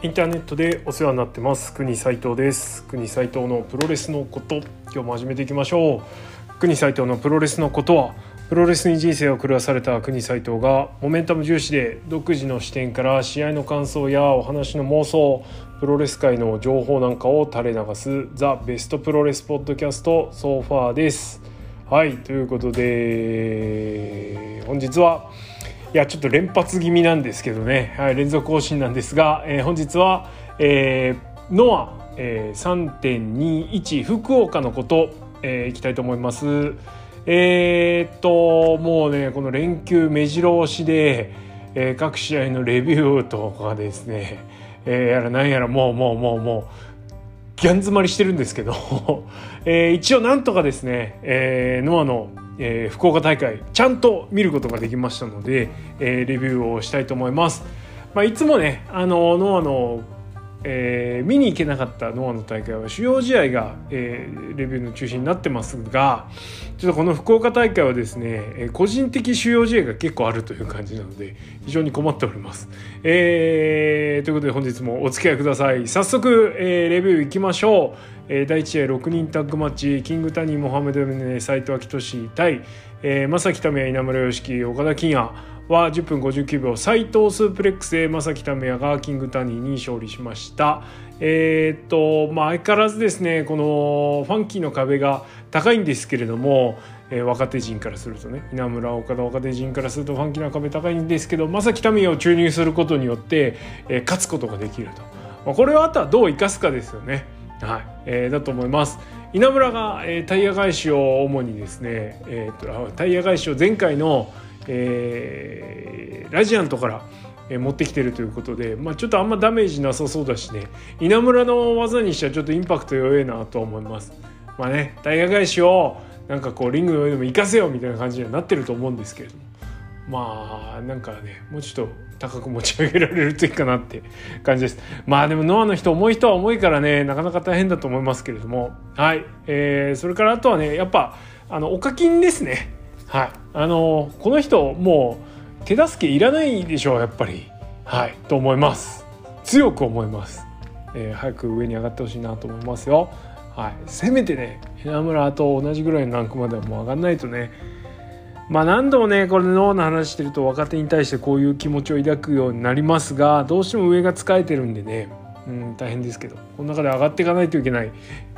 インターネットでお世話になってます。国斉藤です。国斉藤のプロレスのこと。今日も始めていきましょう。国斉藤のプロレスのことはプロレスに人生を狂わされた国斉藤がモメンタム重視で独自の視点から試合の感想やお話の妄想プロレス界の情報なんかを垂れ流すザ・ベストプロレスポッドキャストソファーです。はいということで本日はいやちょっと連発気味なんですけどね、はい、連続更新なんですが、えー、本日は、えー、ノア、えー、3.21福岡のこと、えー、いきたいと思います。えー、っともうねこの連休目白押しで、えー、各試合のレビューとかですね、えー、やらなんやらもうもうもうもうギャン詰まりしてるんですけど、えー、一応なんとかですね、えー、ノアのえー、福岡大会ちゃんと見ることができましたので、えー、レビューをしたいと思います。まあ、いつもねあのノアのえー、見に行けなかったノアの大会は主要試合が、えー、レビューの中心になってますがちょっとこの福岡大会はですね、えー、個人的主要試合が結構あるという感じなので非常に困っております。えー、ということで本日もお付き合いください早速、えー、レビューいきましょう、えー、第1試合6人タッグマッチキングタニー・モハメド・斎藤昭俊対、えー、正木為也稲村良樹岡田金也は10分59秒斎藤スープレックスで正木為也がキングタニーに勝利しました。えー、っとまあ相変わらずですねこのファンキーの壁が高いんですけれども、えー、若手陣からするとね稲村岡田若手陣からするとファンキーの壁高いんですけど正木為也を注入することによって、えー、勝つことができると、まあ、これをあとはどう生かすかですよね。はい、えー、だと思います。稲村が、えー、タイヤ返しを主にですね、えー、っとタイヤ返しを前回のえー、ラジアントからえ持ってきてるということで、まあ、ちょっとあんまダメージなさそうだしね稲村の技にしてはちょっとインパクト弱いなと思います。まあねタイヤ返しをなんかこうリングの上でも行かせよみたいな感じにはなってると思うんですけれどもまあなんかねもうちょっと高く持ち上げられるといいかなって感じです。まあでもノアの人重い人は重いからねなかなか大変だと思いますけれども。はい、えー、それからあとはねやっぱあのお課金ですね。はい。あのこの人もう手助けいらないでしょうやっぱり。はい。と思います。強く思います、えー、早く上に上がってほしいなと思いますよ。はい。せめてね稲村と同じぐらいのランクまではもう上がんないとねまあ何度もねこれ脳の話してると若手に対してこういう気持ちを抱くようになりますがどうしても上が使えてるんでねうん大変ですけどこの中で上がっていかないといけない、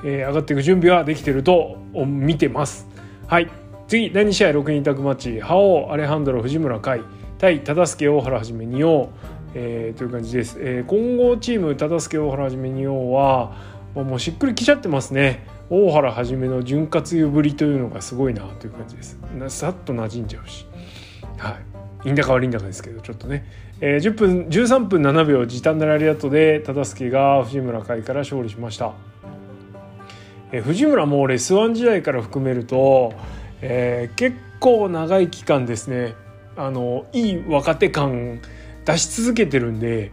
えー、上がっていく準備はできてると見てます。はい。次第2試合6人タッグマッチ。覇王アレハンドロ藤村海。対忠助大原はじめ仁王、えー、という感じです、えー、混合チーム忠助大原はじめ仁王はもうしっくりきちゃってますね。大原はじめの潤滑油ぶりというのがすごいなという感じです。さっと馴染んじゃうし。はい。いいんだか悪いんだかですけどちょっとね、えー、10分13分7秒時短なラリアットで忠助が藤村海から勝利しました、えー、藤村もレスワン時代から含めるとえー、結構長い期間ですね。あのいい若手感出し続けてるんで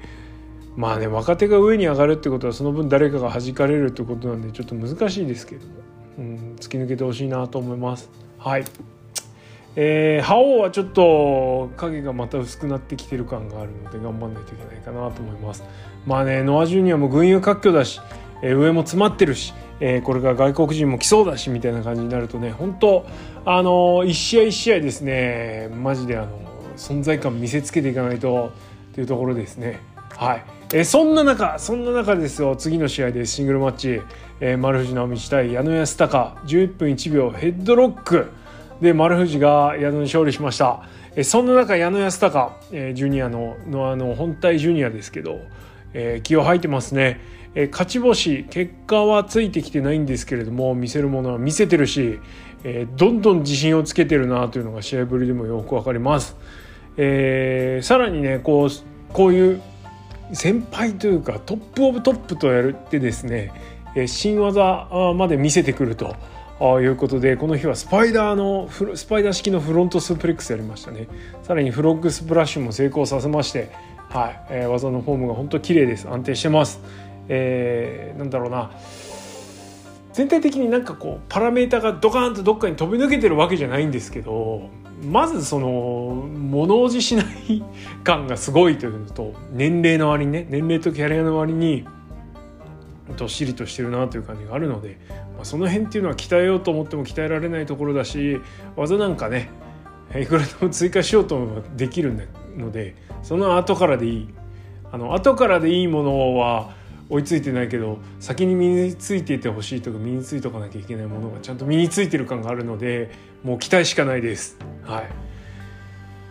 まあね若手が上に上がるってことはその分誰かが弾かれるってことなんでちょっと難しいですけども、うん、突き抜けてほしいなと思います。はいえー、覇王はちょっと影がまた薄くなってきてる感があるので頑張んないといけないかなと思います。まあねノア・ジュニアも群雄割拠だし、えー、上も詰まってるしえー、これが外国人も来そうだしみたいな感じになるとね本当あの一試合一試合ですねマジであの存在感見せつけていかないとというところですね。はい、え、そんな中そんな中ですよ次の試合でシングルマッチ、えー、丸藤直道対矢野安隆11分1秒ヘッドロックで丸藤が矢野に勝利しました。え、そんな中矢野安隆、えー、ジュニアののあの本体ジュニアですけど、えー、気を吐いてますね。え勝ち星結果はついてきてないんですけれども見せるものは見せてるし、えー、どんどん自信をつけてるなというのが試合ぶりでもよく分かります。えー、さらにねこうこういう先輩というかトップオブトップとやるってですね、え新技まで見せてくると。あいうことでこの日はスパイダーのスパイダー式のフロントスープレックスやりましたね。さらにフロッグスプラッシュも成功させましてはい、えー、技のフォームが本当綺麗です。安定してます。えー、なんだろうな。全体的になんかこうパラメータがドカーンとどっかに飛び抜けてるわけじゃないんですけどまずその物おじしない感がすごいというのと年齢の割にね年齢とキャリアの割にどっしりとしてるなという感じがあるので、まあ、その辺っていうのは鍛えようと思っても鍛えられないところだし技なんかねいくらでも追加しようと思えばできるのでその後からでいい。あの後からでいいものは追いついてないけど先に身についていてほしいとか身についておかなきゃいけないものがちゃんと身についてる感があるのでもう期待しかないです。はい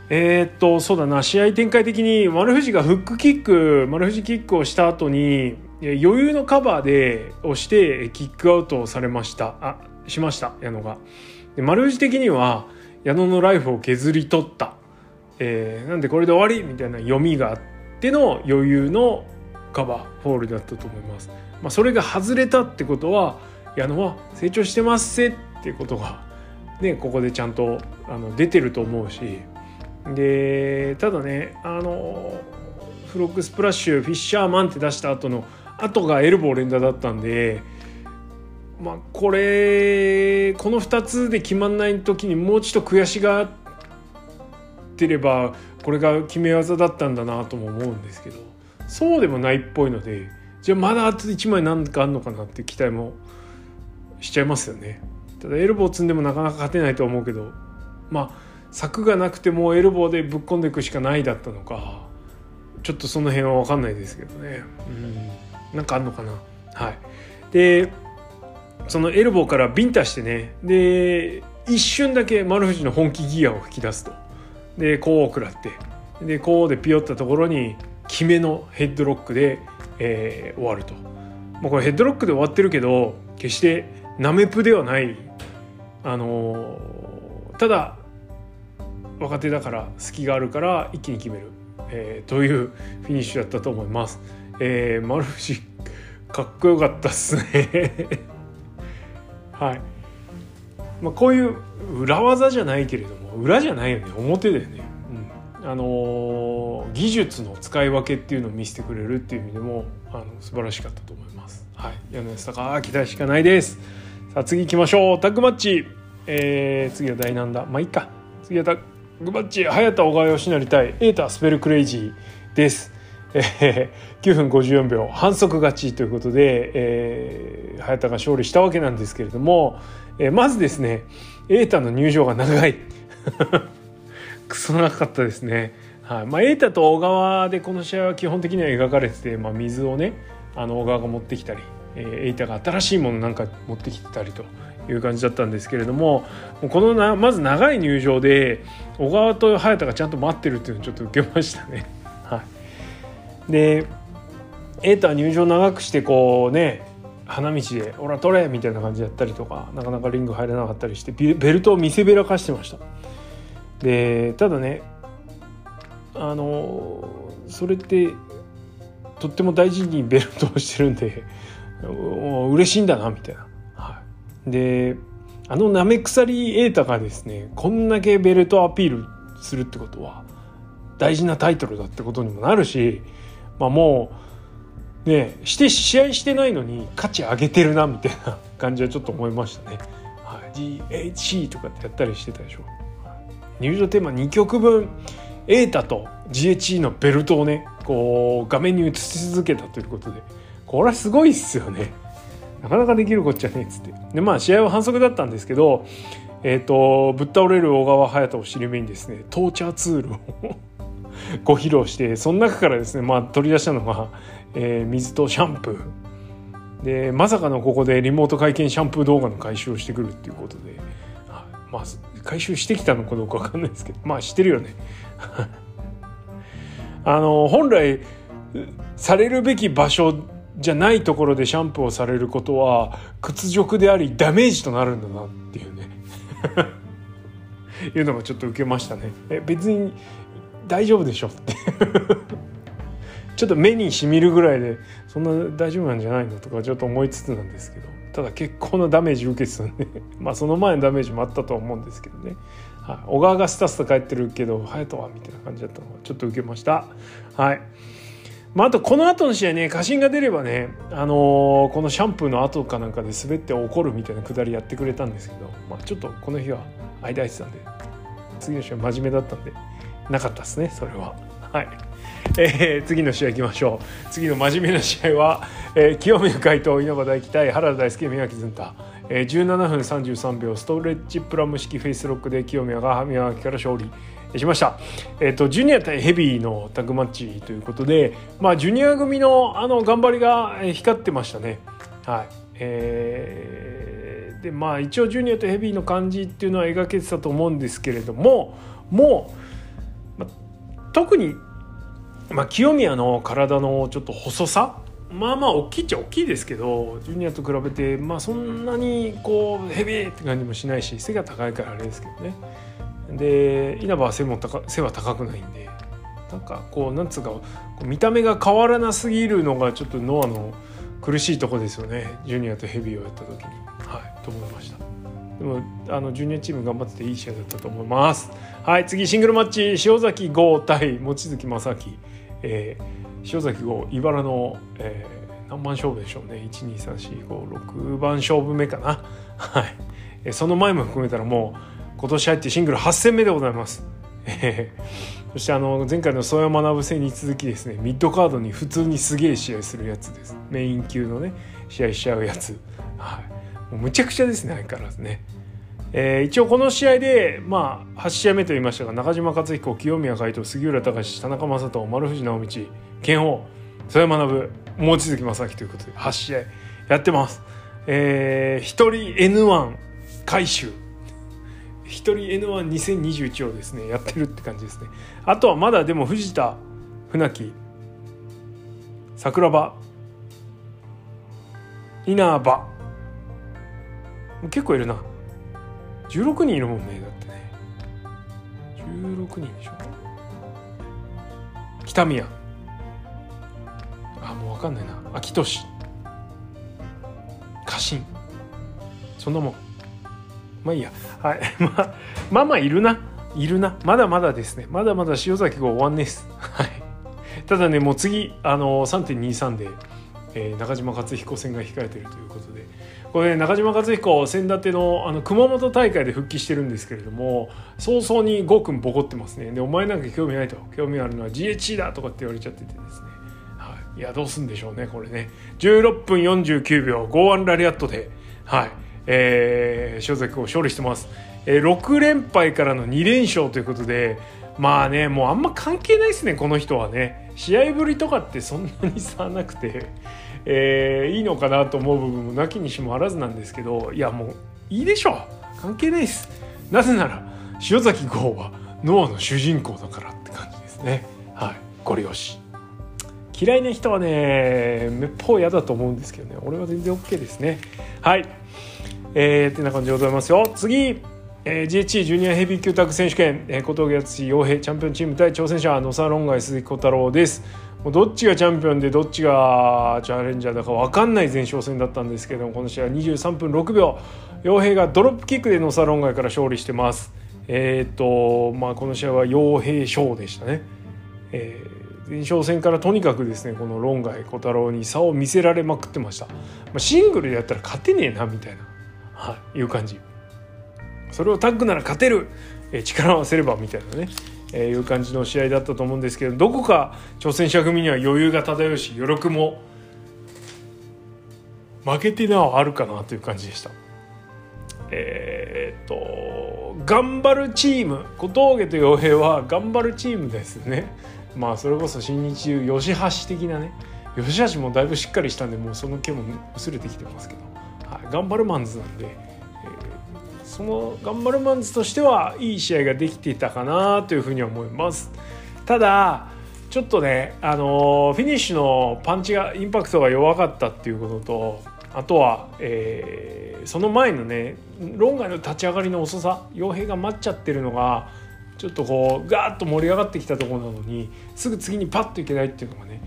えー、っとそうだな試合展開的に丸藤がフックキック丸藤キックをした後に余裕のカバーで押してキックアウトされましたあしました矢野が。で丸藤的には矢野のライフを削り取った、えー、なんでこれで終わり？みたいな読みがあっての余裕のカバーフォールだったと思います。まあ、それが外れたってことは矢野は成長してますせっていうことが、ね、ここでちゃんとあの出てると思うしでただねあのフロックスプラッシュフィッシャーマンって出した後の後がエルボー連打だったんで。まあ、これこの2つで決まんない時にもうちょっと悔しがってればこれが決め技だったんだなとも思うんですけどそうでもないっぽいのでじゃあまだあと1枚何かあんのかなって期待もしちゃいますよね。ただエルボー積んでもなかなか勝てないと思うけどまあ柵がなくてもエルボーでぶっ込んでいくしかないだったのかちょっとその辺は分かんないですけどね。うん。なんかあんのかな？はい。でそのエルボーからビンタしてねで一瞬だけ丸藤の本気ギアを吹き出すと。でこう食らってでこうでピヨったところに決めのヘッドロックで、えー、終わると。もうこれヘッドロックで終わってるけど決してナメプではないあのー、ただ若手だから隙があるから一気に決める、えー、というフィニッシュだったと思います。えー、丸藤かっこよかったっすね はい。まあ、こういう裏技じゃないけれども裏じゃないよね表だよね。あの技術の使い分けっていうのを見せてくれるっていう意味でもあの素晴らしかったと思います。はい、矢野康隆期待しかないです。さあ次行きましょうタッグマッチ、えー、次は第何だ？まあいいか。次はタッグマッチ早田小川義成対エータスペルクレイジーです。えー、9分54秒反則勝ち。ということで、えー、早田が勝利したわけなんですけれども、えー、まずですねエータの入場が長い。クソ長かったですね。はい。まあ、エータと小川でこの試合は基本的には描かれてて、まあ、水をねあの小川が持ってきたり、えー、エータが新しいものなんか持ってきてたりと。いう感じだったんですけれどもこのなまず長い入場で小川と早田がちゃんと待ってるっていうのをちょっと受けましたね。はい、でエータは入場長くしてこうね花道で「オラ取れ!」みたいな感じやったりとかなかなかリング入れなかったりしてベルトを見せびらかしてました。でただねあのそれってとっても大事にベルトをしてるんで嬉しいんだなみたいな。であのナメクサリエータがですねこんだけベルトアピールするってことは大事なタイトルだってことにもなるし、まあ、もうねして試合してないのに価値上げてるなみたいな 感じはちょっと思いましたね。はい、GHC とかってやったりしてたでしょ。入場テーマ2曲分エータと GHE のベルトをねこう画面に映し続けたということでこれはすごいっすよねなかなかできるこっちゃねっつって。でまあ試合は反則だったんですけどえっ、ー、とぶっ倒れる小川隼人を尻目にですねトーチャーツールを ご披露してその中からですねまあ取り出したのが、えー、水とシャンプー。でまさかのここでリモート会見シャンプー動画の回収をしてくるっていうことで、まあ回収してきたのかどうか分かんないですけどまあしてるよね。あの本来されるべき場所じゃないところでシャンプーをされることは屈辱でありダメージとなるんだなっていうね。いうのがちょっと受けましたね。え別に大丈夫でしょ？って。ちょっと目にしみるぐらいでそんな大丈夫なんじゃないのとかちょっと思いつつなんですけど。ただ結構なダメージ受けてたんで。まあその前のダメージもあったとは思うんですけどね、はい、小川がスタスタ帰ってるけど隼人は？みたいな感じだったのがちょっと受けました。はい。まあ、あとこの後の試合ね過信が出ればね、あのー、このシャンプーの後かなんかで滑って怒るみたいなくだりやってくれたんですけど、まあ、ちょっとこの日は間空いてたんで次の試合真面目だったんでなかったですねそれは。はい。えー、次の試合いきましょう。次の真面目な試合は、えー、清宮海斗稲葉大輝対原田大輔宮城ずんた、えー、17分33秒ストレッチプラム式フェイスロックで清宮が宮城から勝利。しました、えーと、ジュニア対ヘビーのタッグマッチということで、まあ、ジュニア組のあの頑張りが光ってましたね。はい。えー、でまあ一応ジュニアとヘビーの感じっていうのは描けてたと思うんですけれどももう、ま特にまあ、清宮の体のちょっと細さまあまあ大きいっちゃ大きいですけどジュニアと比べてまあそんなにこうヘビーって感じもしないし背が高いからあれですけどね。で稲葉は背も高背は高くないんでなんかこうなんつうか見た目が変わらなすぎるのがちょっとノアの苦しいとこですよね。ジュニアとヘビーをやった時に。はいと思いました。でもあのジュニアチーム頑張ってていい試合だったと思います。はい次シングルマッチ。塩崎豪対望月正明えー、塩崎号茨の、えー、何番勝負でしょうね。12345 6番勝負目かな。はい、その前も含めたらもう今年入ってシングル8戦目でございます、そしてあの前回の曽山学戦に続きですねミッドカードに普通にすげえ試合するやつです。メイン級のね試合しちゃうやつ。はい。もうむちゃくちゃですね相変わらずね。えー、一応この試合で、まあ、8試合目と言いましたが中島克彦清宮海斗杉浦隆田中将人丸藤直道剣王曽山学望月正樹ということで8試合やってます。えー、1人 N1 回収。1人 N12021 をですねやってるって感じですね。あとはまだでも藤田船木桜庭稲葉。結構いるな。16人いるもんねだってね。16人でしょ。北宮。あもう分かんないな。秋俊家臣。そんなもん。まあいいや。はい。まあまあまあいるな。いるな。まだまだですね。まだまだ塩崎号終わんねっす。はい。ただねもう次あの3.23で、えー、中島克彦戦が控えてるということで。これ、ね、中島和彦先立てのあの熊本大会で復帰してるんですけれども早々にゴーくんボコってますね。でお前なんか興味ないと。興味あるのは GHC だとかって言われちゃっててですね、はい、いやどうすんでしょうねこれね。16分49秒剛腕ラリアットで。はい。えー、塩崎を勝利してます、えー、6連敗からの2連勝ということでまあねもうあんま関係ないですねこの人はね。試合ぶりとかってそんなに差なくて。えー、いいのかなと思う部分もなきにしもあらずなんですけどいやもういいでしょう。関係ないです。なぜなら塩崎豪はノアの主人公だからって感じですね。はい。ご利用し。嫌いな人はねめっぽう嫌だと思うんですけどね。俺は全然 OK ですね。はい。えー、ってな感じでございますよ。次えー、GHC ジュニアヘビー級タッグ選手権、えー、小峠敦洋平チャンピオンチーム対挑戦者野沢論外鈴木小太郎です。もうどっちがチャンピオンでどっちがチャレンジャーだか分かんない前哨戦だったんですけどもこの試合は23分6秒。洋平がドロップキックで野沢論外から勝利してます。えっ、とまあこの試合は洋平賞でしたね、えー、前哨戦からとにかくですねこの論外小太郎に差を見せられまくってました、まあ、シングルでやったら勝てねえなみたいな、はい、いう感じそれをタッグなら勝てる、え力を合わせればみたいなね、えー、いう感じの試合だったと思うんですけどどこか挑戦者組には余裕が漂うし余力も負けてなおあるかなという感じでした。えー、っと頑張るチーム小峠と洋平は頑張るチームですね。まあそれこそ新日吉橋的なね吉橋もだいぶしっかりしたんでもうその毛も薄れてきてますけど、頑張るマンズなんでえ。その頑張るマンズとしてはいい試合ができていたかなというふうに思いますただちょっとねあのフィニッシュのパンチがインパクトが弱かったっていうこととあとは、えー、その前のね論外の立ち上がりの遅さ傭兵が待っちゃってるのがちょっとこうガーッと盛り上がってきたところなのにすぐ次にパッといけないっていうのがね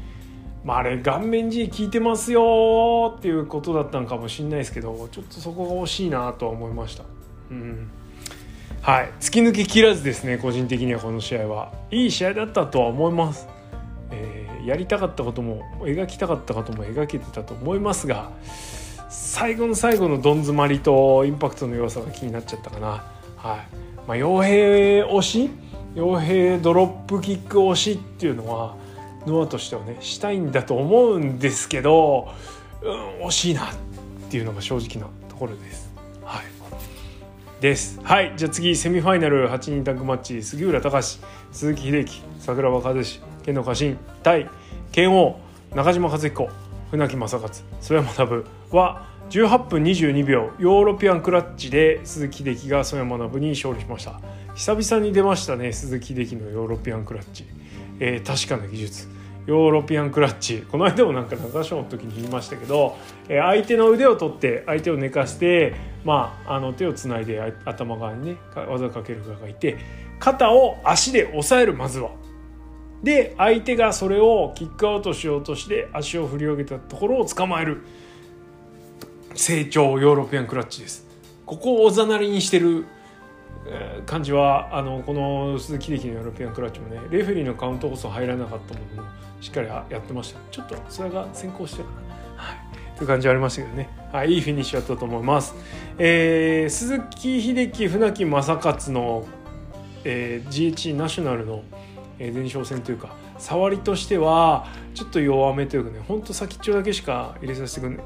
まあ、あれ顔面 G 効いてますよっていうことだったのかもしれないですけどちょっとそこが惜しいなとは思いました。うん、はい。突き抜け切らずですね個人的にはこの試合は。いい試合だったとは思います、えー、やりたかったことも描きたかったことも描けてたと思いますが最後の最後のどん詰まりとインパクトの弱さが気になっちゃったかな。はい。まあ、傭兵推し？傭兵ドロップキック推しっていうのはノアとしてはねしたいんだと思うんですけど、うん、惜しいなっていうのが正直なところです。はい。です。はい。じゃあ次セミファイナル8人タッグマッチ。杉浦隆鈴木秀樹桜庭和志ケンドー・カシン対拳王中嶋勝彦船木誠勝征矢学は18分22秒ヨーロピアンクラッチで鈴木秀樹が征矢学に勝利しました。久々に出ましたね鈴木秀樹のヨーロピアンクラッチ、えー、確かな技術。ヨーロピアンクラッチ。この間もなんか長章の時に言いましたけど、えー、相手の腕を取って相手を寝かして、まあ、あの手をつないで頭側にね技をかける側がいて肩を足で押さえるまずは。で相手がそれをキックアウトしようとして足を振り上げたところを捕まえる。正調ヨーロピアンクラッチです。ここをおざなりにしてる感じはあのこの鈴木秀樹のヨーロピアンクラッチもねレフェリーのカウントこそ入らなかったものもしっかりやってました。ちょっとそれが先行してるかな、はい、という感じはありましたけどね、はい、いいフィニッシュだったと思います、えー、鈴木秀樹船木正勝の、えー、GH ナショナルの前哨戦というか触りとしてはちょっと弱めというかねほんと先っちょだけしか入れさせてくれない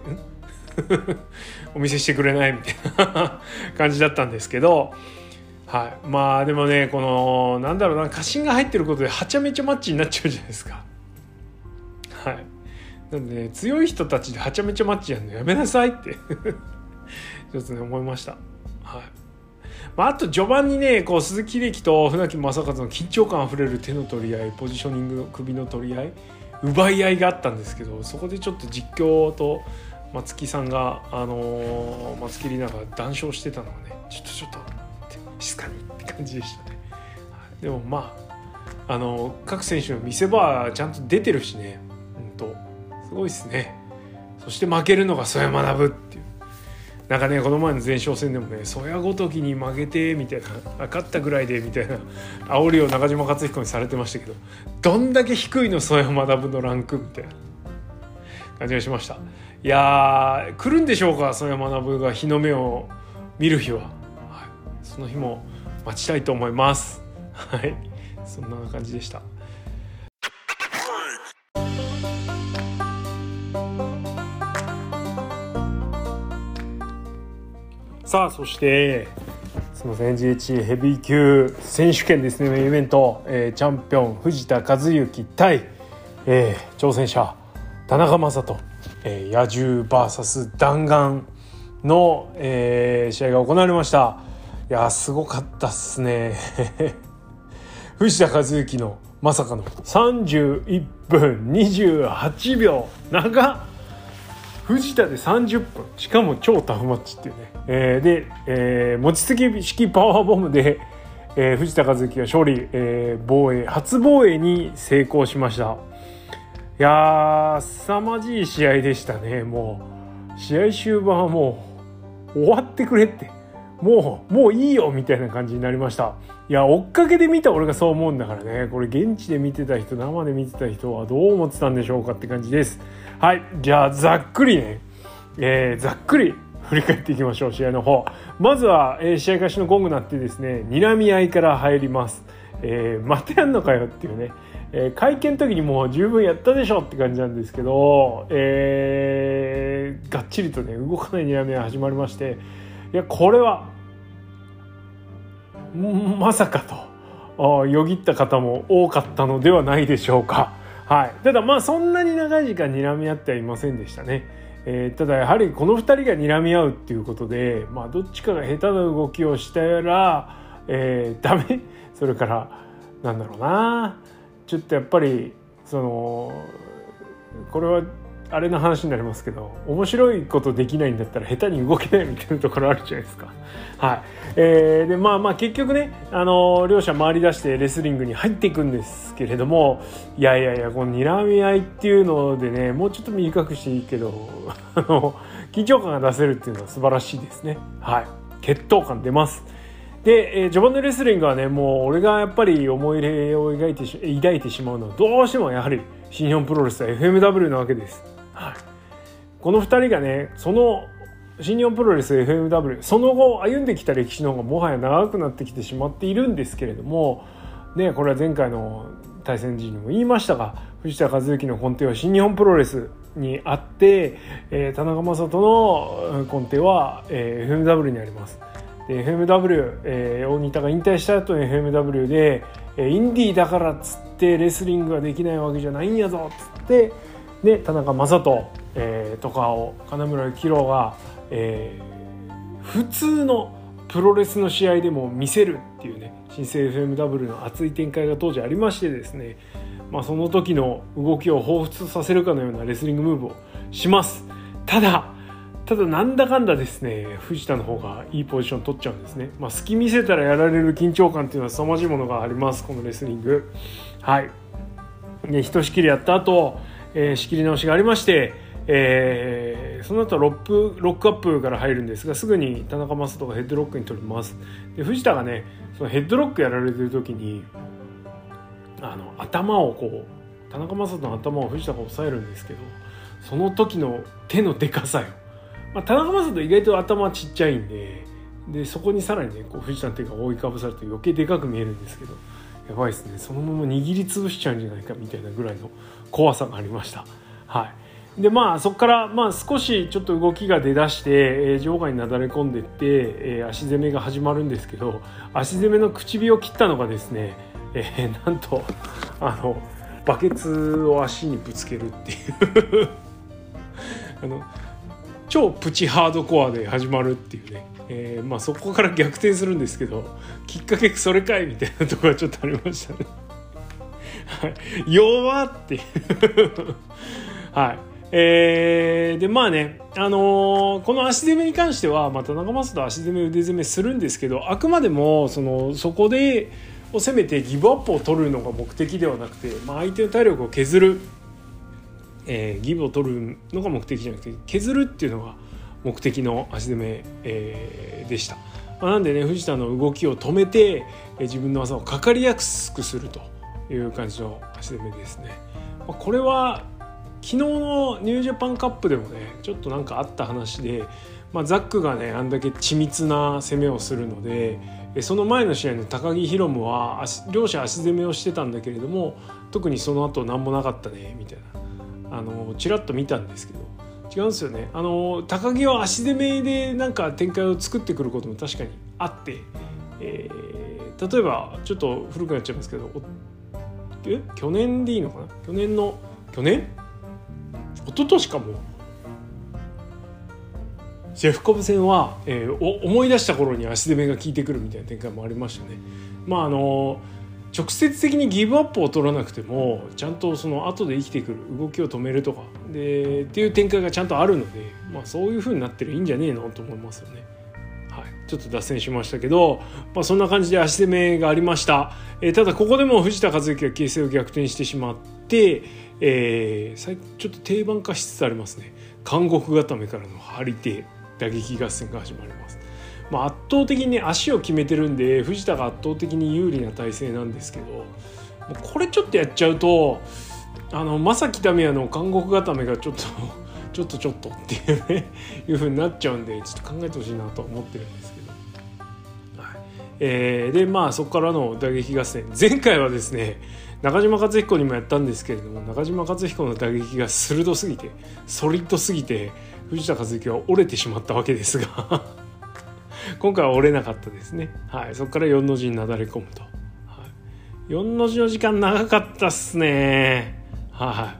お見せしてくれないみたいな感じだったんですけどはい、まあでもねこのなんだろうな過信が入ってることではちゃめちゃマッチになっちゃうじゃないですか。はいなんで、ね、強い人たちではちゃめちゃマッチやるのやめなさいってちょっとね思いました。はいまあ、あと序盤にねこう鈴木秀樹と船木正和の緊張感あふれる手の取り合いポジショニングの首の取り合い奪い合いがあったんですけどそこでちょっと実況と松木さんが、あのー、松木里奈が談笑してたのがねちょっとちょっと静かにって感じでしたね。でもまああの各選手の見せ場はちゃんと出てるしね本当すごいですね。そして負けるのが曽山学っていうなんかねこの前の前哨戦でもね「曽谷ごときに負けて」みたいな「勝ったぐらいで」みたいな煽りを中島克彦にされてましたけどどんだけ低いの曽山学のランクみたいな感じがしましたいやー来るんでしょうか曽山学が日の目を見る日は。その日も待ちたいと思います。はい。そんな感じでした。さあそしてすみません GH ヘビー級選手権ですね。メインイベント、えー、チャンピオン藤田和幸対、えー、挑戦者田中将人、えー、野獣 VS 弾丸の、えー、試合が行われました。いやすごかったっすね。藤田和幸のまさかの。31分28秒。長藤田で30分。しかも超タフマッチっていうね、えー、で、えー、餅つき式パワーボムで、えー、藤田和幸が勝利、えー、防衛初防衛に成功しました。いやー凄まじい試合でしたね。もう試合終盤はもう終わってくれって。もうもういいよみたいな感じになりました。いや追っかけで見た俺がそう思うんだからね。これ現地で見てた人生で見てた人はどう思ってたんでしょうかって感じです。はいじゃあざっくりね、えー、ざっくり振り返っていきましょう試合の方。まずは、えー、試合開始のゴング鳴ってですね睨み合いから入ります、えー、またやんのかよっていうね。えー、会見の時にもう十分やったでしょって感じなんですけど、えー、がっちりとね動かない睨み合い始まりまして。いやこれはまさかとよぎった方も多かったのではないでしょうか。はい、ただまあそんなに長い時間睨み合ってはいませんでしたね。えー、ただやはりこの2人が睨み合うっていうことで、まあ、どっちかが下手な動きをしたら、えー、ダメ？それからなんだろうなちょっとやっぱりそのこれはあれの話になりますけど面白いことできないんだったら下手に動けないみたいなところあるじゃないですか。はいえー、でまあまあ結局ね、あの両者回り出してレスリングに入っていくんですけれどもいやいやいやこの睨み合いっていうのでねもうちょっと短くしていいけど あの緊張感が出せるっていうのは素晴らしいですね。はい、血統感出ます。で、えー、序盤のレスリングはねもう俺がやっぱり思い入れを描いてし抱いてしまうのはどうしてもやはり新日本プロレスは FMW なわけです。はい、この2人がねその新日本プロレス FMW その後歩んできた歴史の方がもはや長くなってきてしまっているんですけれどもねこれは前回の対戦時にも言いましたが藤田和幸の根底は新日本プロレスにあって、えー、田中将人の根底は、えー、FMW にあります。で FMW、えー、大仁田が引退した後に FMW で、えー、インディーだからっつってレスリングができないわけじゃないんやぞっつってで田中将人、えー、とかを金村幸宏が、えー、普通のプロレスの試合でも見せるっていうね新生 FMW の熱い展開が当時ありましてですね、まあ、その時の動きを彷彿させるかのようなレスリングムーブをします。ただただなんだかんだですね藤田の方がいいポジション取っちゃうんですね、まあ、隙見せたらやられる緊張感っていうのは凄まじいものがありますこのレスリング。はい。でひとしきりやった後、えー、仕切り直しがありましてえー、その後ロップロックアップから入るんですがすぐに田中将人がヘッドロックに取ります。で藤田がねそのヘッドロックやられてる時にあの頭をこう田中将人の頭を藤田が押さえるんですけどその時の手のでかさよ。まあ、田中将人意外と頭ちっちゃいんででそこにさらにねこう藤田の手が覆いかぶされて余計でかく見えるんですけどやばいですね。そのまま握りつぶしちゃうんじゃないかみたいなぐらいの怖さがありました。はいでまあそこからまあ少しちょっと動きが出だして、えー、場外になだれ込んでいって、えー、足攻めが始まるんですけど足攻めの口火を切ったのがですね、えー、なんとあのバケツを足にぶつけるっていう あの超プチハードコアで始まるっていうね、えー、まあそこから逆転するんですけどきっかけそれかいみたいなところがちょっとありましたね。はい、弱って はい。えー、でまあね、あのー、この足攻めに関しては、まあ、田中将人足攻め腕攻めするんですけどあくまでもそのそこでを攻めてギブアップを取るのが目的ではなくて、まあ、相手の体力を削る。えー、ギブを取るのが目的じゃなくて削るっていうのが目的の足攻め、えー、でした。まあ、なんでね藤田の動きを止めて、えー、自分の技をかかりやすくすると。いう感じの足攻めですね。まあ、これは昨日のニュージャパンカップでもねちょっとなんかあった話で、まあ、ザックがねあんだけ緻密な攻めをするのでその前の試合の高木宏夢は両者足攻めをしてたんだけれども特にその後何もなかったねみたいな。あのちらっと見たんですけど。違うんですよね。あの高木は足攻めでなんか展開を作ってくることも確かにあって、えー、例えばちょっと古くなっちゃいますけどえ？去年でいいのかな？去年の去年？一昨年かも。シェフコブ戦は、えー、思い出した頃に足攻めが効いてくるみたいな展開もありましたね。まああの直接的にギブアップを取らなくてもちゃんとその後で生きてくる動きを止めるとかでっていう展開がちゃんとあるので、まあ、そういう風になってるいいんじゃねえの？と思いますよね。ちょっと脱線しましたけど、まあ、そんな感じで足攻めがありました、えー、ただここでも藤田和幸が形勢を逆転してしまって、えー、ちょっと定番化しつつありますね。監獄固めからの張り手打撃合戦が始まります。まあ、圧倒的に足を決めてるんで藤田が圧倒的に有利な体勢なんですけどこれちょっとやっちゃうとあの正木民也の監獄固めがちょっと ちょっとちょっとっていうねいう風になっちゃうんでちょっと考えてほしいなと思ってるんです。えー、でまあそこからの打撃合戦前回はですね中島克彦にもやったんですけれども中島克彦の打撃が鋭すぎてソリッドすぎて藤田和幸は折れてしまったわけですが 今回は折れなかったですね。はい、そこから4の字になだれ込むと。はい、4の字の時間長かったっすね。は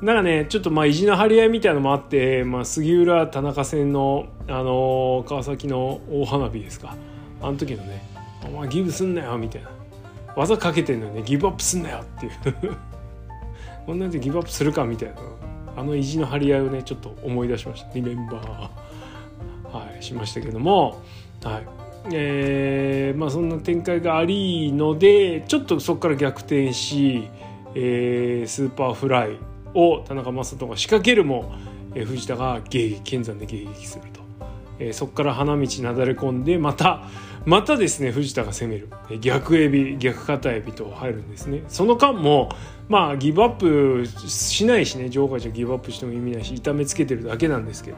い、なんかね、ちょっとまあ意地の張り合いみたいなのもあって、まあ、杉浦田中戦の、あのー、川崎の大花火ですか。あの時のね、お前ギブすんなよみたいな。技かけてんのにね、ギブアップすんなよっていう こんなんでギブアップするかみたいな。あの意地の張り合いをね、ちょっと思い出しました。リメンバー。はい、しましたけども、はいえーまあ、そんな展開がありのでちょっとそこから逆転し、えー、スーパーフライを田中将斗が仕掛けるも、えー、藤田が迎撃剣山で迎撃するとえー、そこから花道なだれ込んでまたまたですね藤田が攻める。逆エビ逆肩エビと入るんですね。その間もまあギブアップしないしね場外じゃギブアップしても意味ないし痛めつけてるだけなんですけど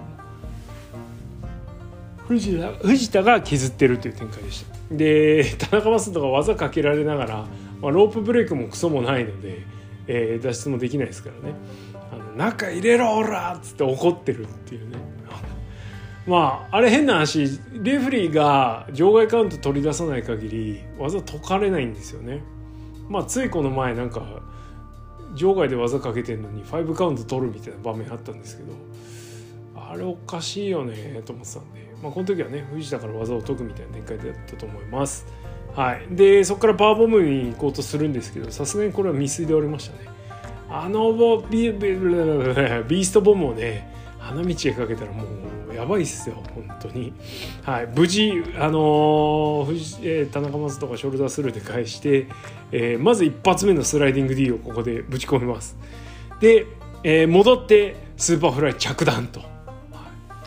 藤田藤田が削ってるという展開でした。で田中将人が技かけられながら、まあ、ロープブレイクもクソもないので、えー、脱出もできないですからね。あの中入れろおらっつって怒ってるっていうね。まああれ変な話レフリーが場外カウント取り出さない限り技解かれないんですよねまあついこの前なんか場外で技かけてんのに5カウント取るみたいな場面あったんですけどあれおかしいよねと思ってたんで、まあ、この時はね藤田から技を解くみたいな展開だったと思います。はい、でそこからパワーボムに行こうとするんですけどさすがにこれは未遂で終わりましたね。あのビビビビーストボムをね花道へかけたらもうやばいっすよ本当に。はい。無事あのー、えー、田中松とかショルダースルーで返して、えー、まず一発目のスライディング D をここでぶち込みます。で、えー、戻ってスーパーフライ着弾と、はい、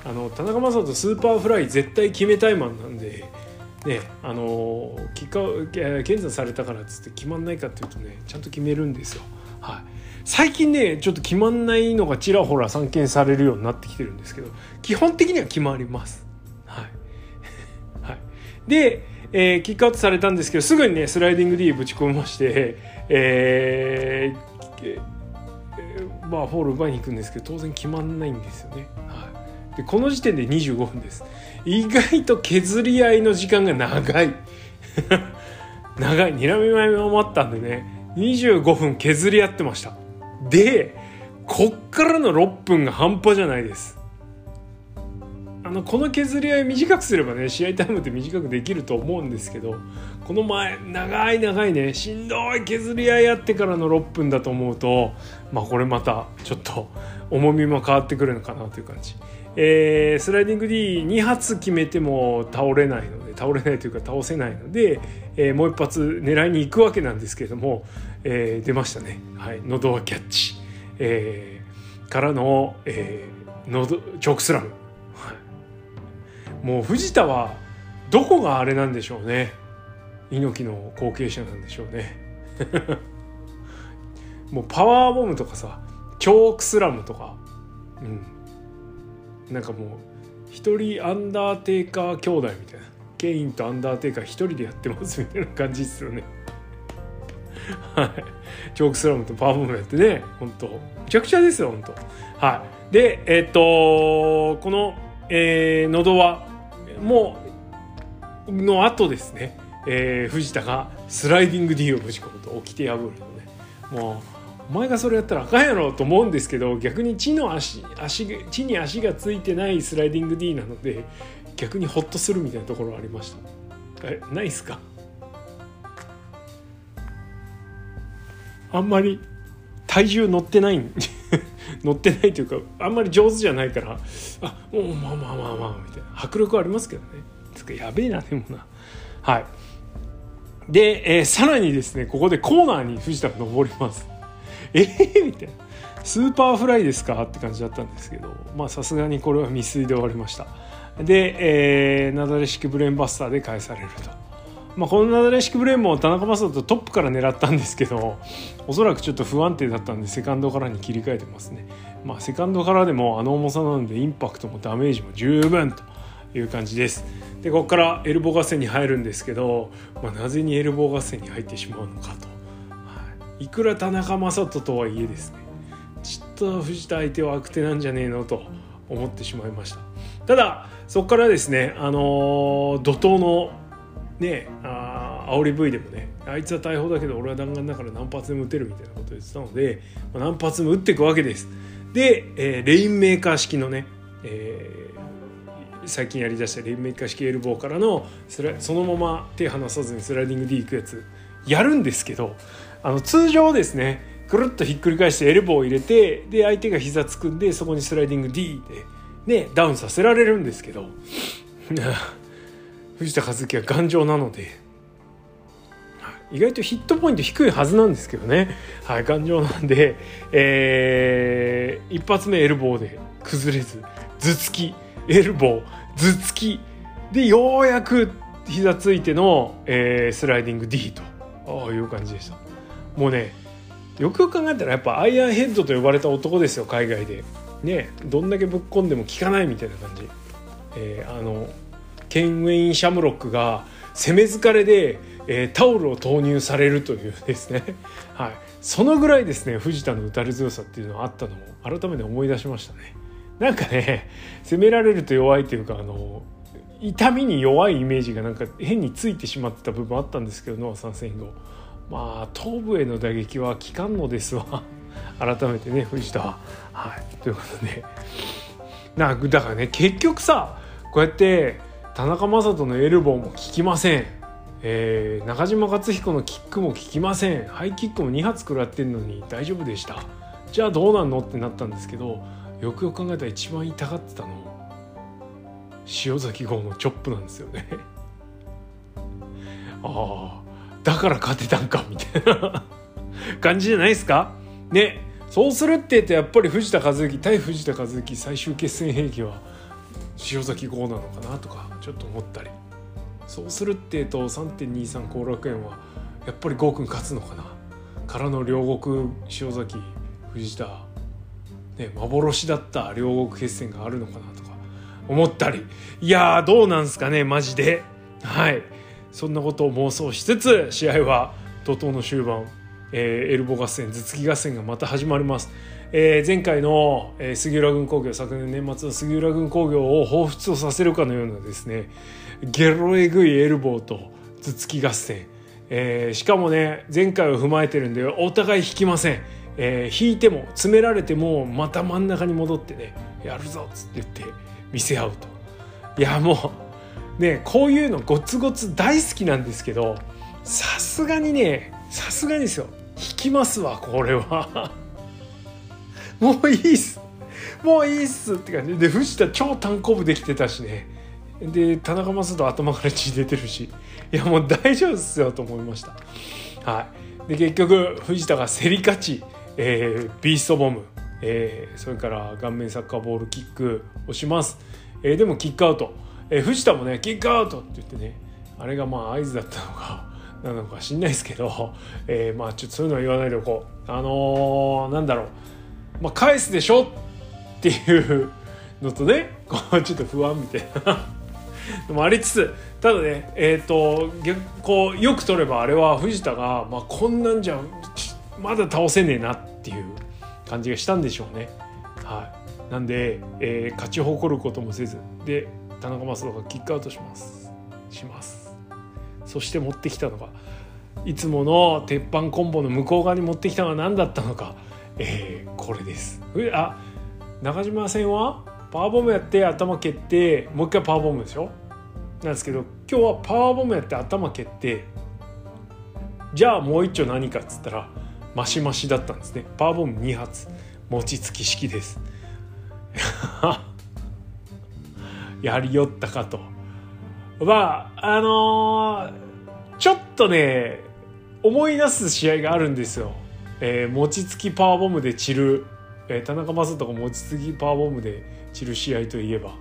あの田中将斗スーパーフライ絶対決めたいマンなんでねあのー、剣山されたからっつって決まんないかっていうとねちゃんと決めるんですよ。はい。最近ねちょっと決まんないのがちらほら散見されるようになってきてるんですけど基本的には決まります。はい、はい、で、えー、キックアウトされたんですけどすぐにねスライディング D ぶち込みまして、えーえー、まあフォール奪いに行くんですけど当然決まんないんですよね。はい、でこの時点で25分です。意外と削り合いの時間が長い。長い睨み前もあったんでね25分削り合ってました。でこっからの6分が半端じゃないですあのこの削り合い短くすればね試合タイムって短くできると思うんですけどこの前長い長いねしんどい削り合いやってからの6分だと思うとまあこれまたちょっと重みも変わってくるのかなという感じ。えー、スライディング D2 発決めても倒れないので倒れないというか倒せないので、えー、もう一発狙いに行くわけなんですけれども、えー、出ましたね、はい、喉はキャッチ、えー、からの、えー、喉チョークスラム、もう藤田はどこがあれなんでしょうね。猪木の後継者なんでしょうね。もうパワーボムとかさチョークスラムとか。うん。なんかもう一人アンダーテイカー兄弟みたいな。ケインとアンダーテイカー一人でやってますみたいな感じですよね。はい。チョークスラムとパワーボムやってね。本当。むちゃくちゃですよ本当。はい。でえっ、とこの、えー、喉輪もの後ですね、えー、藤田がスライディング D をぶち込むと掟破るのね。もうお前がそれやったらあかんやろと思うんですけど逆に地の足足地に足がついてないスライディング D なので逆にホッとするみたいなところありました。えないっすか？あんまり体重乗ってない 乗ってないというかあんまり上手じゃないからあもうまあまあまあまあみたいな。迫力ありますけどね。つかやべえなでもな。はい。で、えー、さらにですねここでコーナーに藤田が登ります。えー、みたいな。スーパーフライですか？って感じだったんですけどまあさすがにこれは未遂で終わりました。で、えー、なだれ式ブレーンバスターで返されると、まあ、このなだれ式ブレーンも田中将斗トップから狙ったんですけどおそらくちょっと不安定だったんでセカンドからに切り替えてますね。まあセカンドからでもあの重さなのでインパクトもダメージも十分という感じです。でここからエルボー合戦に入るんですけど、まあ、なぜにエルボー合戦に入ってしまうのかと。い。くら田中将人とはいえですね。ちょっと藤田相手は悪手なんじゃねえのと思ってしまいました。ただそこからですねあのー、怒涛のねあ煽り V でもねあいつは大砲だけど俺は弾丸だから何発でも撃てるみたいなことを言ってたので、まあ、何発も撃っていくわけです。で、えー、レインメーカー式のね、えー、最近やりだしたレインメーカー式エルボーからのそのまま手離さずにスライディング D いくやつやるんですけどあの通常ですねくるっとひっくり返してエルボーを入れてで相手が膝つくんでそこにスライディング D で、ね、ダウンさせられるんですけど 藤田和之は頑丈なので。意外とヒットポイント低いはずなんですけどね、はい、頑丈なんで、えー、一発目エルボーで崩れず頭突きエルボー頭突きでようやく膝ついての、えー、スライディング D という感じでした。もうねよくよく考えたらやっぱアイアンヘッドと呼ばれた男ですよ海外で。ねどんだけぶっ込んでも効かないみたいな感じ、えー、あのケン・ウェイン・シャムロックが攻め疲れで、えー、タオルを投入されるというですね、はい、そのぐらいですね藤田の打たれ強さっていうのはあったのも改めて思い出しましたね。なんかね攻められると弱いというかあの痛みに弱いイメージがなんか変についてしまってた部分あったんですけどノア参戦後。まあ頭部への打撃は効かんのですわ。改めてね藤田は。はい。ということで。なだからね結局さこうやって田中将人のエルボーも効きません、えー、中島克彦のキックも効きません。ハイキックも2発食らってんのに大丈夫でした。じゃあどうなんのってなったんですけどよくよく考えたら一番痛がってたの塩崎号のチョップなんですよね。ああだから勝てたんかみたいな。感じじゃないですか？ね。そうするって言ってやっぱり藤田和幸対藤田和幸最終決戦兵器は塩崎号なのかなとかちょっと思ったり。そうするって言うと3.23後楽園はやっぱり郷君勝つのかな。からの両国塩崎藤田ね、幻だった両国決戦があるのかなとか思ったり。いやどうなんすかねマジで。はい。そんなことを妄想しつつ試合は怒涛の終盤、えー、エルボ合戦頭突き合戦がまた始まります、えー、前回の、えー、杉浦軍工業昨年年末の杉浦軍工業を彷彿とさせるかのようなですねゲロえぐいエルボーと頭突き合戦、えー、しかもね前回を踏まえてるんでお互い引きません。えー、引いても詰められてもまた真ん中に戻ってねやるぞっつって言って見せ合うと。いやもうねこういうのゴツゴツ大好きなんですけどさすがにねさすがにですよ。きますわこれは。もういいっす。もういいっすって感じ。で藤田超単行部できてたしね。で田中将人頭から血出てるし。いやもう大丈夫っすよと思いました。はい。で結局藤田が競り勝ち。えー、ビーストボム、えー、それから顔面サッカーボールキックをします、えー、でもキックアウト、えー、藤田もねキックアウトって言ってね。あれがまあ合図だったのかなのか知んないですけど、えー、まあちょっとそういうのは言わないでおこう。あのー、なんだろう、まあ、返すでしょっていうのとね こうちょっと不安みたいな。でもありつつただねえっ、ー、とこうよく取ればあれは藤田が、まあ、こんなんじゃまだ倒せねえなっていう感じがしたんでしょうね。はい、なんで、えー、勝ち誇ることもせず。で田中将人がキックアウトします。します。そして持ってきたのがいつもの鉄板コンボの向こう側に持ってきたのは何だったのか、えー、これです。あ中島戦はパワーボムやって頭蹴ってもう一回パワーボムでしょ？なんですけど今日はパワーボムやって頭蹴ってじゃあもう一丁何かっつったらマシマシだったんですね。パワーボム2発。餅つき式です。やりよったかと。まああのー、ちょっとね思い出す試合があるんですよ、えー、餅つきパワーボムで散る、えー、田中将人が餅つきパワーボムで散る試合といえば、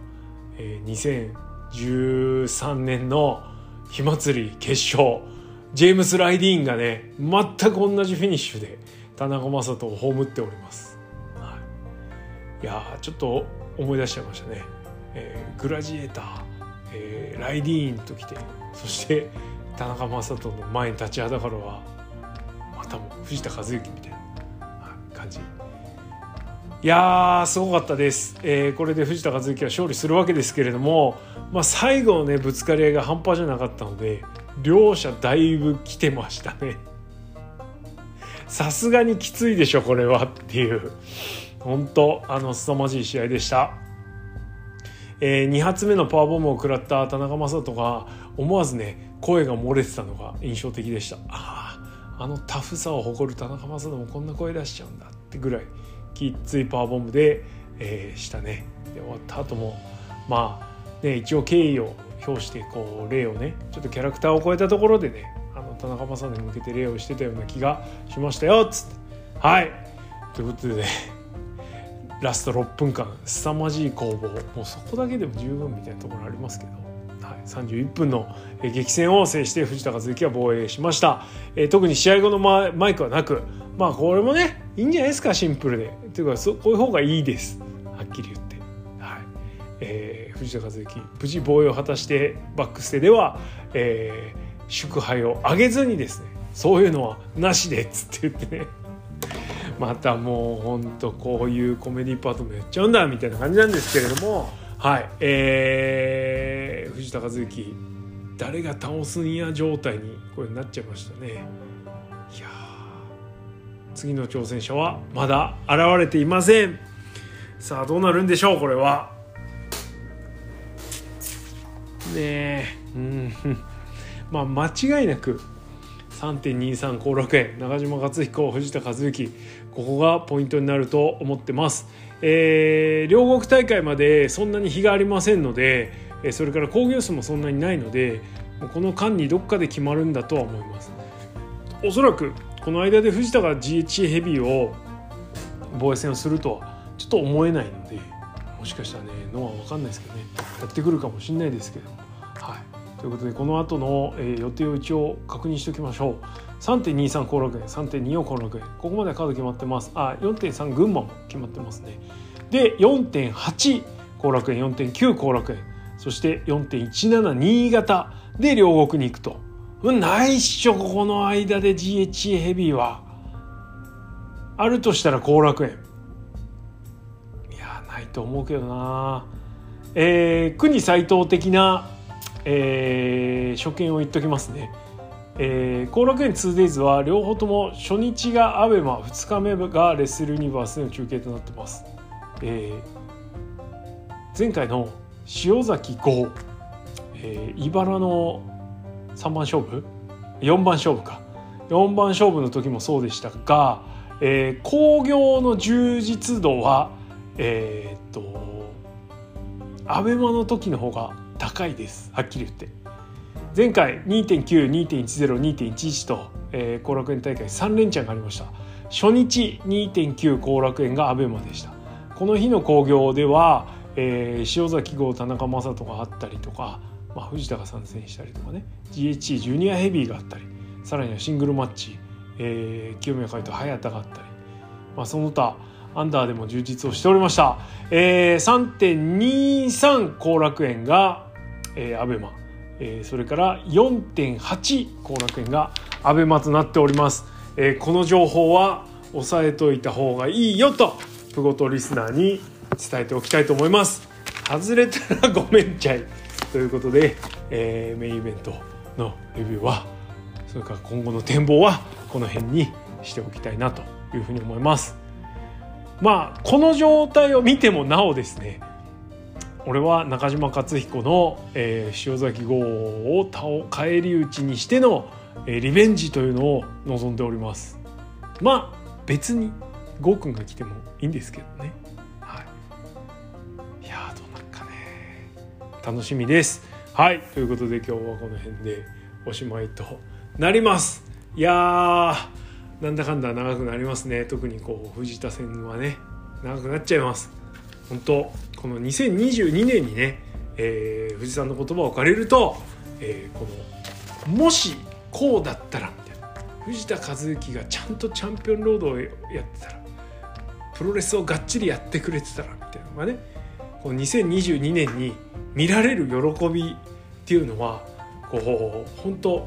えー、2013年の火祭り決勝。ジェームス・ライディーンがね全く同じフィニッシュで田中将人を葬っております、はい、いやちょっと思い出しちゃいましたね、えー、グラジエーター、えー、ライディーンと来てそして田中将人の前に立ちはだかるはまたも藤田和幸みたいな感じ。いやすごかったです、えー、これで藤田和幸は勝利するわけですけれども、まあ、最後のねぶつかり合いが半端じゃなかったので両者だいぶ来てましたね。さすがにきついでしょこれはっていう。本当あの凄まじい試合でした、えー、2発目のパワーボムを食らった田中将人が思わずね声が漏れてたのが印象的でした。あああのタフさを誇る田中将人もこんな声出しちゃうんだってぐらいきっついパワーボムで、えー、したね。で終わった後もまあね一応敬意を表してこう例をねちょっとキャラクターを超えたところでねあの田中将人に向けて例をしてたような気がしましたよっつって。はい。ということでねラスト6分間凄まじい攻防。もうそこだけでも十分みたいなところありますけど、はい、31分の激戦を制して藤田和幸は防衛しました、えー、特に試合後のママイクはなくまあこれもねいいんじゃないですかシンプルで。というかそこういう方がいいです。はっきり言って。はい。えー、藤田和幸無事防衛を果たしてバックステでは、えー、祝杯を上げずにですねそういうのはなしでっつって言ってね。またもうほんとこういうコメディパートもやっちゃうんだみたいな感じなんですけれども。はい。えー、藤田和幸誰が倒すんや状態にこれなっちゃいましたね。いや次の挑戦者はまだ現れていません。さあどうなるんでしょうこれは。ねえ。うん。まあ間違いなく3.23後楽園中島克彦藤田和幸ここがポイントになると思ってます。えー、両国大会までそんなに日がありませんのでそれから興行数もそんなにないのでこの間にどっかで決まるんだとは思います。おそらくこの間で藤田が GHA ヘビーを防衛戦をするとはちょっと思えないのでもしかしたらね脳は分かんないですけどねやってくるかもしれないですけどはいということでこの後の、え予定を一応確認しておきましょう。3.23後楽園3.24後楽園。ここまでカード決まってます。あ4.3群馬も決まってますね。で4.8後楽園4.9後楽園。そして4.17新潟。で両国に行くと。ないっしょここの間で GHA ヘビーは。あるとしたら後楽園。いやないと思うけどなえー、国斎藤的な、えー、初見を言っときますね。えー、後楽園 2days は両方とも初日が ABEMA2 日目がレッスルユニバースでの中継となってます、えー、前回の塩崎豪、えー、茨の3番勝負？4番勝負か。4番勝負の時もそうでしたが、えー、工業の充実度はえー、っと ABEMA の時の方が高いです。はっきり言って。前回2.9、2.10、2.11と、えー、後楽園大会3連チャンがありました。初日2.9後楽園が ABEMA でした。この日の興行では、えー、塩崎号田中将人があったりとか、まあ、藤田が参戦したりとかね。GHC ジュニアヘビーがあったりさらにはシングルマッチ、えー、清宮海斗早田があったり、まあ、その他アンダーでも充実をしておりました、えー、3.23後楽園が、えー、ABEMA えー、それから4.8後楽園がアベマとなっております、えー、この情報は押さえといた方がいいよとプゴトリスナーに伝えておきたいと思います。外れたらごめんちゃいということで、えー、メインイベントのレビューはそれから今後の展望はこの辺にしておきたいなというふうに思います。まあこの状態を見てもなおですね俺は中島克彦の、えー、塩崎号を返り討ちにしての、えー、リベンジというのを望んでおります。まあ別に郷君が来てもいいんですけどね。はい。いやどうなんかね。楽しみです。はい。ということで今日はこの辺でおしまいとなります。いやなんだかんだ長くなりますね。特にこう藤田戦はね。長くなっちゃいます。本当この2022年にね、えー、藤さんの言葉を借りると、えー、このもしこうだったらみたいな。藤田和幸がちゃんとチャンピオンロードをやってたらプロレスをがっちりやってくれてたらみたいな。のがねこの2022年に見られる喜びっていうのはこう本当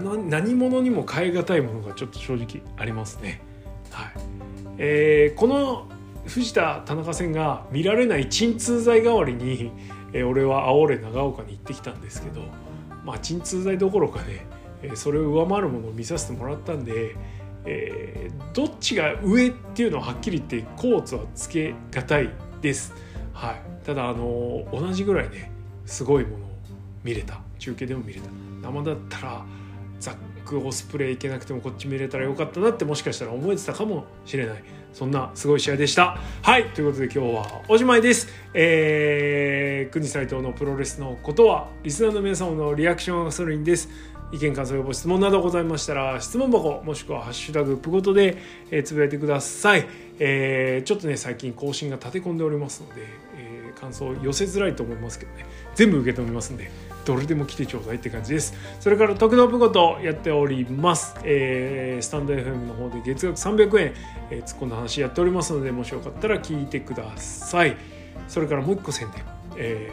何者にも代え難いものがちょっと正直ありますね。はいえー、この藤田田中戦が見られない鎮痛剤代わりに、えー、俺は青れ長岡に行ってきたんですけどまあ鎮痛剤どころかね、えー、それを上回るものを見させてもらったんで、えー、どっちが上っていうのははっきり言ってコーツはつけがたいです。はい、ただあの同じぐらいねすごいものを見れた中継でも見れた生だったらザックオスプレイ行けなくてもこっち見れたらよかったなってもしかしたら思えてたかもしれない。そんなすごい試合でした。はいということで今日はおしまいです。えー、国斎藤のプロレスのことはリスナーの皆様のリアクションがガソリンです。意見感想ご質問などございましたら質問箱もしくは「ハッシュタグプゴトで」え、つぶやいてください、えー、ちょっとね最近更新が立て込んでおりますので、えー、感想寄せづらいと思いますけどね。全部受け止めますんでどれでも来てちょうだいって感じです。それから特納プゴトやっております、えー、スタンド FM の方で月額300円、えー、突っ込んだ話やっておりますのでもしよかったら聞いてください。それからもう一個宣伝、え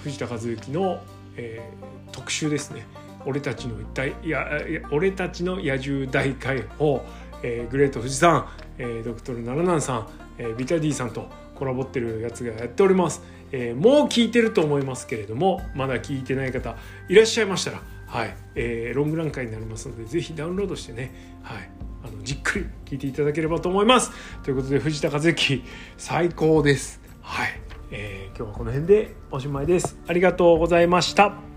ー、藤田和幸の、えー、特集ですね。俺たちの一体いや俺たちの野獣大解放、えー、グレート富士山、えー、ドクトルナラナンさん、えー、ビタディさんとコラボってるやつがやっております、えー、もう聞いてると思いますけれどもまだ聞いてない方いらっしゃいましたらはい、えー、ロングラン会になりますのでぜひダウンロードしてねはいあのじっくり聞いていただければと思います。ということで藤田和之最高です。はい、えー、今日はこの辺でおしまいです。ありがとうございました。